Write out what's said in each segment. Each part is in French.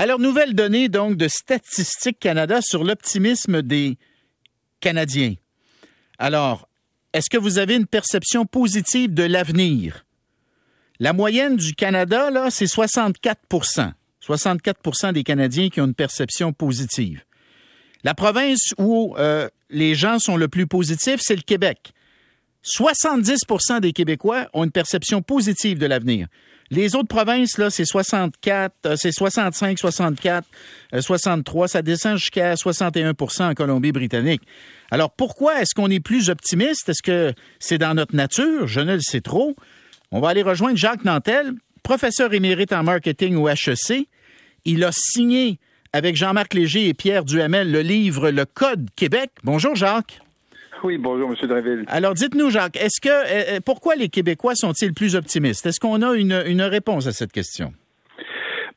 Alors, nouvelle donnée donc de Statistique Canada sur l'optimisme des Canadiens. Alors, est-ce que vous avez une perception positive de l'avenir? La moyenne du Canada, là, c'est 64% 64% des Canadiens qui ont une perception positive. La province où euh, les gens sont le plus positifs, c'est le Québec. 70% des Québécois ont une perception positive de l'avenir. Les autres provinces, là, c'est 64, euh, c'est 65, 64, 63, ça descend jusqu'à 61% en Colombie-Britannique. Alors, pourquoi est-ce qu'on est plus optimiste? Est-ce que c'est dans notre nature? Je ne le sais trop. On va aller rejoindre Jacques Nantel, professeur émérite en marketing au HEC. Il a signé avec Jean-Marc Léger et Pierre Duhamel le livre Le Code Québec. Bonjour, Jacques. Oui, bonjour, M. Dreville. Alors, dites-nous, Jacques, est-ce que euh, euh, pourquoi les Québécois sont-ils plus optimistes? Est-ce qu'on a une réponse à cette question?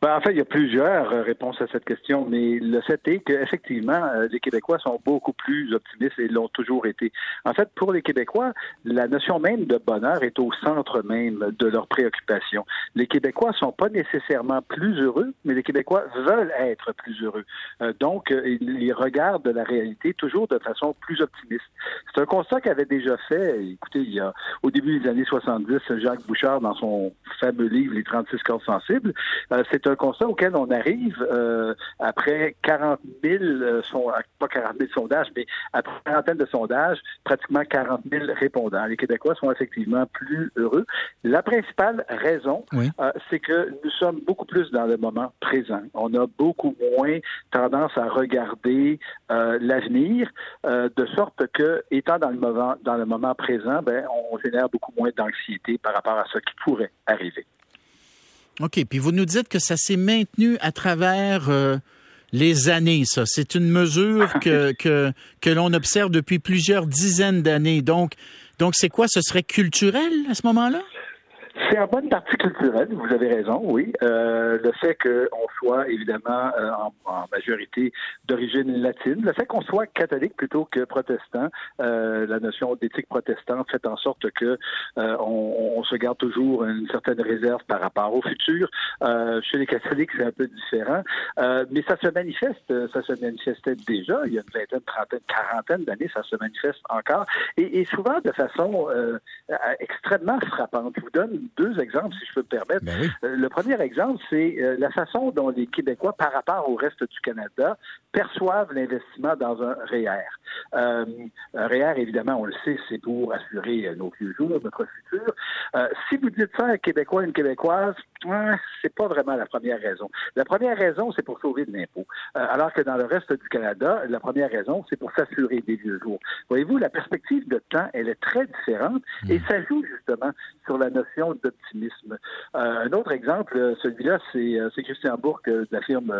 Ben, en fait, il y a plusieurs euh, réponses à cette question, mais le fait est qu'effectivement, euh, les Québécois sont beaucoup plus optimistes et l'ont toujours été. En fait, pour les Québécois, la notion même de bonheur est au centre même de leurs préoccupations. Les Québécois sont pas nécessairement plus heureux, mais les Québécois veulent être plus heureux. Euh, donc, ils regardent la réalité toujours de façon plus optimiste. C'est un constat qu'avait déjà fait, écoutez, il y a au début des années 70, Jacques Bouchard, dans son fameux livre Les 36 corps sensibles, c'est constat auquel on arrive euh, après 40 000, euh, pas 40 000 sondages, mais après une quarantaine de sondages, pratiquement 40 000 répondants. Les Québécois sont effectivement plus heureux. La principale raison, euh, c'est que nous sommes beaucoup plus dans le moment présent. On a beaucoup moins tendance à regarder l'avenir, de sorte que, étant dans le moment, dans le moment présent, ben, on génère beaucoup moins d'anxiété par rapport à ce qui pourrait arriver. OK. Puis vous nous dites que ça s'est maintenu à travers euh, les années, ça. C'est une mesure que, que, que l'on observe depuis plusieurs dizaines d'années. Donc, donc c'est quoi? Ce serait culturel à ce moment-là? C'est en bonne partie culturelle, vous avez raison, oui. Euh, le fait qu'on soit évidemment euh, en, majorité d'origine latine, le fait qu'on soit catholique plutôt que protestant, euh, la notion d'éthique protestante fait en sorte que euh, on, on, se garde toujours une certaine réserve par rapport au futur. Euh, chez les catholiques, c'est un peu différent, mais ça se manifeste, ça se manifestait déjà il y a une vingtaine, trentaine, quarantaine d'années, ça se manifeste encore, et, et souvent de façon extrêmement frappante. Deux exemples, si je peux me permettre. Ben euh, le premier exemple, c'est euh, la façon dont les Québécois, par rapport au reste du Canada, perçoivent l'investissement dans un REER. Euh, un REER, évidemment, on le sait, c'est pour assurer nos vieux jours, notre futur. si vous dites ça à un Québécois, une Québécoise, c'est pas vraiment la première raison. La première raison, c'est pour sauver de l'impôt. alors que dans le reste du Canada, la première raison, c'est pour s'assurer des vieux jours. Voyez-vous, la perspective de temps, elle est très différente et hmm. ça joue justement sur la notion d'optimisme. Euh, un autre exemple, euh, celui-là, c'est, euh, Christian Bourque de la firme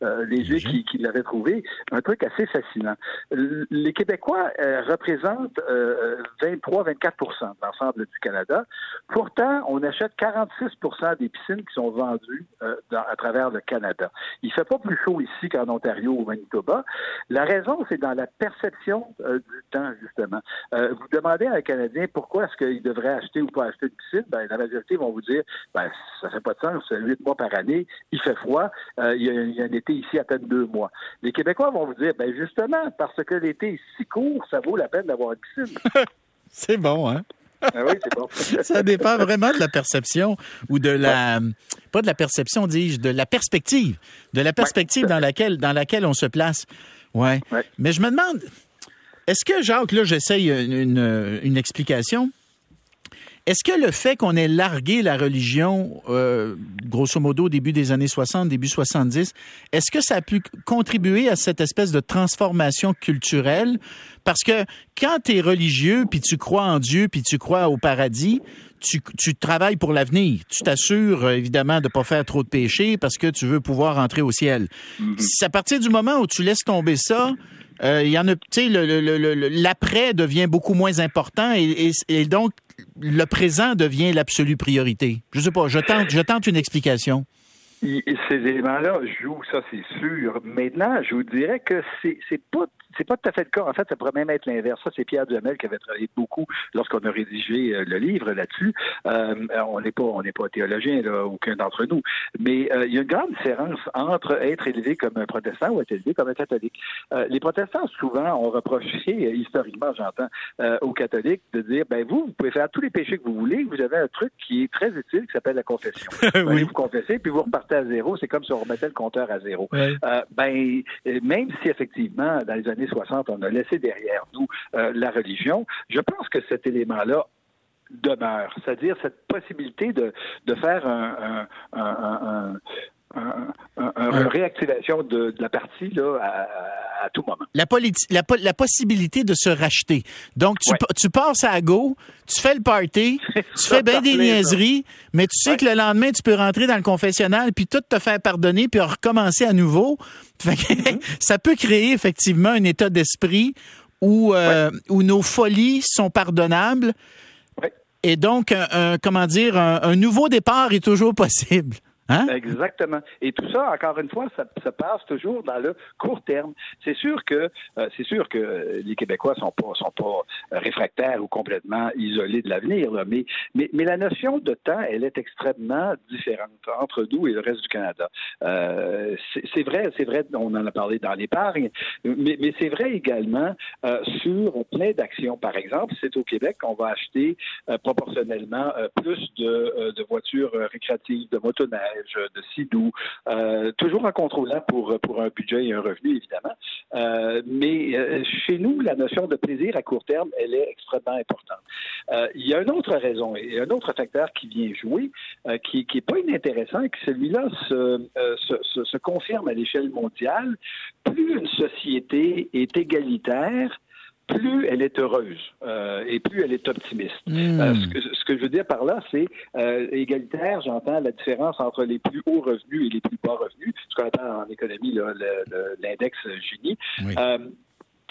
Léger qui, qui l'avait trouvé. Un truc assez fascinant. Les Québécois représentent 23-24% de l'ensemble du Canada. Pourtant, on achète 46% des piscines qui sont vendues à travers le Canada. Il fait pas plus chaud ici qu'en Ontario ou au Manitoba. La raison, c'est dans la perception du temps, justement. vous demandez à un Canadien pourquoi est-ce qu'il devrait acheter ou pas acheter une piscine, ben, la majorité vont vous dire ben, ça fait pas de sens, huit mois par année, il fait froid, euh, il, y a, un été ici à peine deux mois. Les Québécois vont vous dire ben justement, parce que l'été est si court, ça vaut la peine d'avoir une piscine. c'est bon, hein? Ah oui, c'est bon. ça dépend vraiment de la perception ou de la pas de la perception, dis-je, de la perspective, de la perspective dans laquelle dans laquelle on se place. Ouais. Mais je me demande, est-ce que Jacques, là, j'essaye une, une explication? Est-ce que le fait qu'on ait largué la religion, euh, grosso modo, au début des années 60, début 70, est-ce que ça a pu contribuer à cette espèce de transformation culturelle? Parce que quand tu es religieux, puis tu crois en Dieu, puis tu crois au paradis, tu, tu travailles pour l'avenir. Tu t'assures, euh, évidemment, de pas faire trop de péchés parce que tu veux pouvoir entrer au ciel. Mm-hmm. C'est à partir du moment où tu laisses tomber ça, euh, il y en a, tu sais, l'après devient beaucoup moins important et, et donc le présent devient l'absolue priorité? Je sais pas, je tente, je tente une explication. Ces éléments-là jouent, ça c'est sûr. Maintenant, je vous dirais que c'est, c'est pas c'est pas tout à fait le cas. En fait, ça pourrait même être l'inverse. Ça, c'est Pierre Duhamel qui avait travaillé beaucoup lorsqu'on a rédigé euh, le livre là-dessus. Euh, on n'est pas, on n'est pas théologien, là, aucun d'entre nous. Mais euh, il y a une grande différence entre être élevé comme un protestant ou être élevé comme un catholique. les protestants, souvent, ont reproché, historiquement, j'entends, aux catholiques de dire, ben vous, vous pouvez faire tous les péchés que vous voulez. Vous avez un truc qui est très utile qui s'appelle la confession. Vous allez vous confesser, puis vous repartez à zéro. C'est comme si on remettait le compteur à zéro. ben, même si effectivement, dans les années 60, on a laissé derrière nous euh, la religion, je pense que cet élément-là demeure, c'est-à-dire cette possibilité de, de faire un, une réactivation de, la partie là, à, tout moment. La, la, la, possibilité de se racheter. Donc, tu, tu passes à go, tu fais le party, tu fais bien des niaiseries, mais tu sais que le lendemain, tu peux rentrer dans le confessionnal, puis tout te faire pardonner, puis recommencer à nouveau. Mm-hmm. ça peut créer effectivement un état d'esprit où, euh, où nos folies sont pardonnables. Et donc, un, comment dire, un nouveau départ est toujours possible. Hein? Exactement. Et tout ça, encore une fois, ça, ça passe toujours dans le court terme. C'est sûr que euh, c'est sûr que les Québécois sont pas sont pas réfractaires ou complètement isolés de l'avenir, mais, mais mais la notion de temps, elle est extrêmement différente entre nous et le reste du Canada. Euh, c'est vrai, c'est vrai, on en a parlé dans l'épargne, mais, mais c'est vrai également euh, sur plein d'actions. Par exemple, c'est au Québec qu'on va acheter euh, proportionnellement euh, plus de, de voitures récréatives, de motoneiges de Sidou, euh, toujours en contrôlant pour, pour un budget et un revenu, évidemment. Euh, mais euh, chez nous, la notion de plaisir à court terme, elle est extrêmement importante. il y a une autre raison et un autre facteur qui vient jouer, qui n'est pas inintéressant, et que celui-là se, se confirme à l'échelle mondiale. Plus une société est égalitaire, plus elle est heureuse euh, et plus elle est optimiste. Hmm. Euh, ce, que, ce, que, je veux dire par là, c'est euh, égalitaire, j'entends la différence entre les plus hauts revenus et les plus bas revenus, ce qu'on appelle en économie l'index Gini.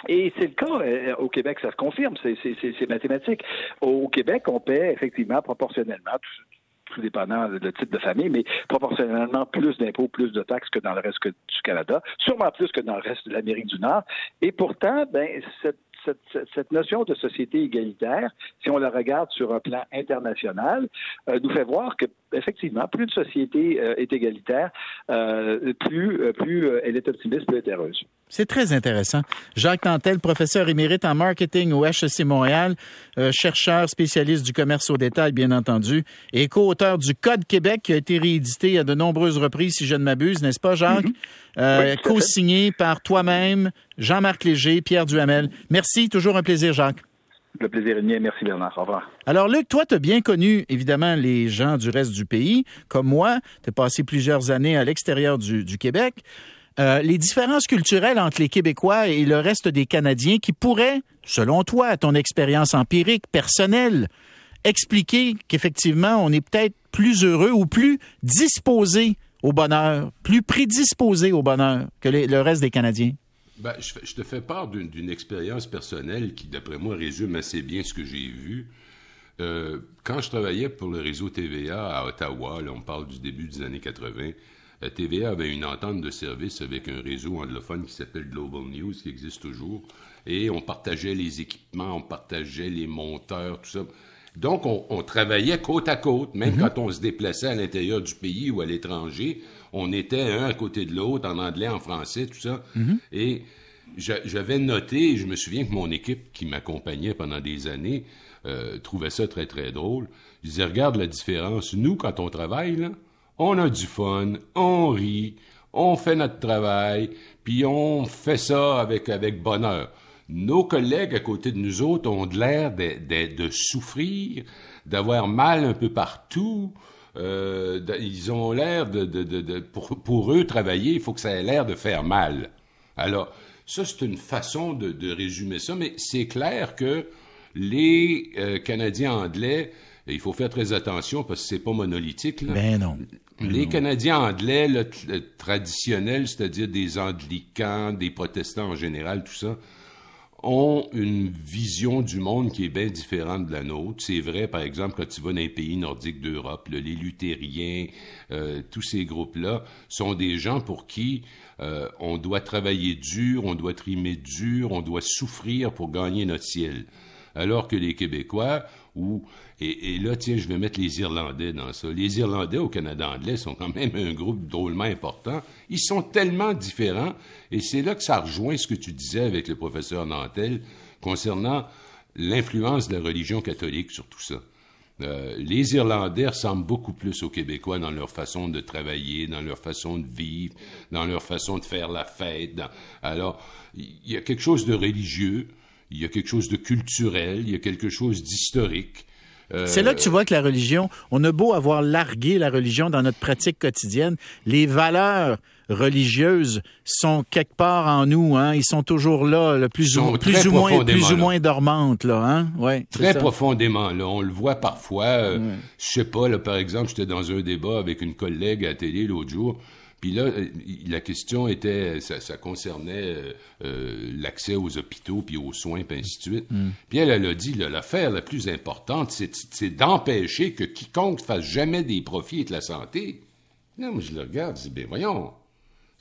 Et c'est le cas au Québec, ça se confirme, c'est mathématique. Au Québec, on paie effectivement proportionnellement, tout, dépendant du type de famille, mais proportionnellement plus d'impôts, plus de taxes que dans le reste du Canada, sûrement plus que dans le reste de l'Amérique du Nord. Et pourtant, ben, cette cette, notion de société égalitaire, si on la regarde sur un plan international, euh, nous fait voir que effectivement, plus une société euh, est égalitaire, euh, plus, plus elle est optimiste, plus elle est heureuse. C'est très intéressant. Jacques Tantel, professeur émérite en marketing au HEC Montréal, chercheur spécialiste du commerce au détail, bien entendu, et co-auteur du Code Québec qui a été réédité à de nombreuses reprises, si je ne m'abuse, n'est-ce pas, Jacques? Mm-hmm. co-signé par toi-même, Jean-Marc Léger, Pierre Duhamel. Merci, toujours un plaisir, Jacques. Le plaisir est mien. Merci, Bernard. Au revoir. Alors, Luc, toi, tu as bien connu, évidemment, les gens du reste du pays. Comme moi, tu as passé plusieurs années à l'extérieur du, Québec. Euh, les différences culturelles entre les Québécois et le reste des Canadiens qui pourraient, selon toi, ton expérience empirique, personnelle, expliquer qu'effectivement, on est peut-être plus heureux ou plus disposé au bonheur, plus prédisposé au bonheur que le reste des Canadiens? Ben, je, te fais part d'une expérience personnelle qui, d'après moi, résume assez bien ce que j'ai vu. Euh, quand je travaillais pour le réseau TVA à Ottawa, là, on parle du début des années 80, la TVA avait une entente de service avec un réseau anglophone qui s'appelle Global News, qui existe toujours, et on partageait les équipements, on partageait les monteurs, tout ça. Donc, on, travaillait côte à côte, même mm-hmm. quand on se déplaçait à l'intérieur du pays ou à l'étranger, on était un à côté de l'autre, en anglais, en français, tout ça. Mm-hmm. Et j'avais noté, je me souviens que mon équipe qui m'accompagnait pendant des années euh, trouvait ça très, très drôle. Je disais, regarde la différence. Nous, quand on travaille, là, on a du fun, on rit, on fait notre travail, puis on fait ça avec, avec bonheur nos collègues à côté de nous autres ont l'air de, souffrir, d'avoir mal un peu partout. Euh, ils ont l'air de, pour, eux travailler, il faut que ça ait l'air de faire mal. Alors, ça c'est une façon de, résumer ça, mais c'est clair que les euh, Canadiens anglais, il faut faire très attention parce que c'est pas monolithique. Là. Ben non. Les Canadiens anglais, le, traditionnels, c'est-à-dire des anglicans, des protestants en général, tout ça, ont une vision du monde qui est bien différente de la nôtre. C'est vrai, par exemple, quand tu vas dans les pays nordiques d'Europe, les luthériens, euh, tous ces groupes-là sont des gens pour qui euh, on doit travailler dur, on doit trimer dur, on doit souffrir pour gagner notre ciel. Alors que les Québécois, et, là, tiens, je vais mettre les Irlandais dans ça. Les Irlandais au Canada anglais sont quand même un groupe drôlement important. Ils sont tellement différents, et c'est là que ça rejoint ce que tu disais avec le professeur Nantel concernant l'influence de la religion catholique sur tout ça. Euh, les Irlandais ressemblent beaucoup plus aux Québécois dans leur façon de travailler, dans leur façon de vivre, dans leur façon de faire la fête. Alors, il y a quelque chose de religieux, il y a quelque chose de culturel, il y a quelque chose d'historique. Euh, C'est là que tu vois que la religion, on a beau avoir largué la religion dans notre pratique quotidienne, les valeurs religieuses sont quelque part en nous, hein. Ils sont toujours là, le plus, ou, plus ou moins, plus ou moins dormantes, là, hein. Ouais. Très profondément, là. On le voit parfois. Euh, je sais pas, là, par exemple, j'étais dans un débat avec une collègue à la télé l'autre jour. Puis là, euh, la question était, ça, concernait euh, euh, l'accès aux hôpitaux, puis aux soins, puis ainsi de suite. Mm. Puis elle, elle a dit, l'affaire la plus importante, c'est d'empêcher que quiconque fasse jamais des profits de la santé. Non, moi, je le regarde, je dis, ben voyons.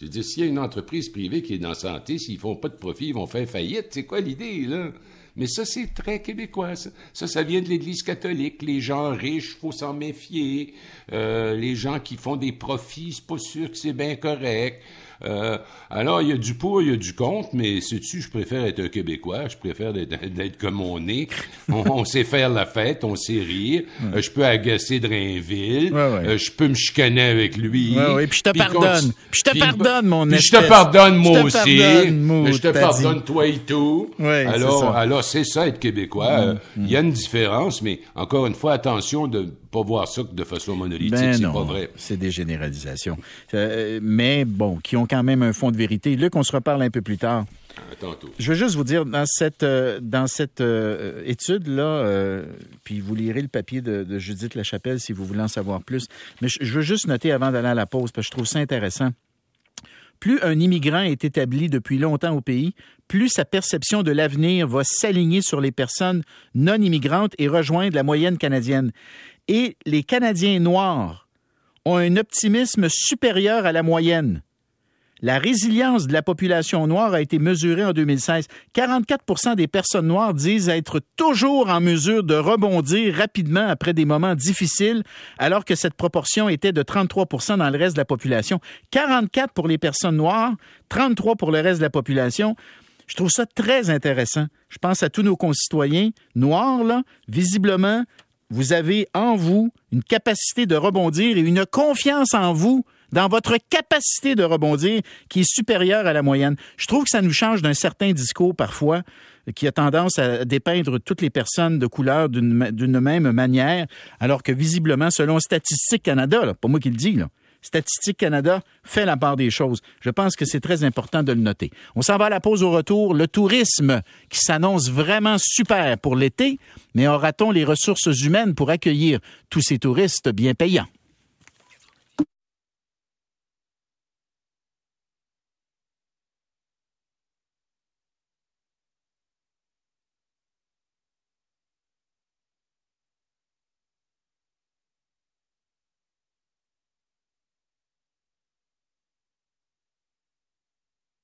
Je dis, s'il y a une entreprise privée qui est dans la santé, s'ils font pas de profit, ils vont faire faillite. C'est quoi l'idée, là? Mais ça, c'est très québécois. Ça. ça, vient de l'Église catholique. Les gens riches, faut s'en méfier. Euh, les gens qui font des profits, c'est pas sûr que c'est bien correct. Euh, alors, il y a du pour, il y a du contre, mais sais-tu, je préfère être un Québécois, je préfère d'être comme on est. On, sait faire la fête, on sait rire. Euh, je peux agacer Drainville, euh, je peux me chicaner avec lui. Oui, puis je te pardonne. Puis je te pardonne, mon Puis je te pardonne, moi aussi. je te pardonne, toi et tout. alors, alors c'est ça, être Québécois. Mm, il y a une différence, mais encore une fois, attention de pas voir ça de façon monolithique, ben c'est pas vrai. C'est des généralisations. mais bon, qui ont quand même un fond de vérité. Luc, on se reparle un peu plus tard. Je veux juste vous dire, dans cette, euh, dans cette euh, étude-là, euh, puis vous lirez le papier de, Judith Lachapelle si vous voulez en savoir plus, mais je, veux juste noter avant d'aller à la pause, parce que je trouve ça intéressant. Plus un immigrant est établi depuis longtemps au pays, plus sa perception de l'avenir va s'aligner sur les personnes non immigrantes et rejoindre la moyenne canadienne. Et les Canadiens noirs ont un optimisme supérieur à la moyenne. La résilience de la population noire a été mesurée en 2016. 44% des personnes noires disent être toujours en mesure de rebondir rapidement après des moments difficiles, alors que cette proportion était de 33% dans le reste de la population. 44 pour les personnes noires, 33 pour le reste de la population. Je trouve ça très intéressant. Je pense à tous nos concitoyens noirs, là, visiblement, vous avez en vous une capacité de rebondir et une confiance en vous dans votre capacité de rebondir qui est supérieure à la moyenne. Je trouve que ça nous change d'un certain discours parfois qui a tendance à dépeindre toutes les personnes de couleur d'une même manière, alors que visiblement, selon Statistique Canada, pas moi qui le dis, là, Statistique Canada fait la part des choses. Je pense que c'est très important de le noter. On s'en va à la pause au retour. Le tourisme qui s'annonce vraiment super pour l'été, mais aura-t-on les ressources humaines pour accueillir tous ces touristes bien payants?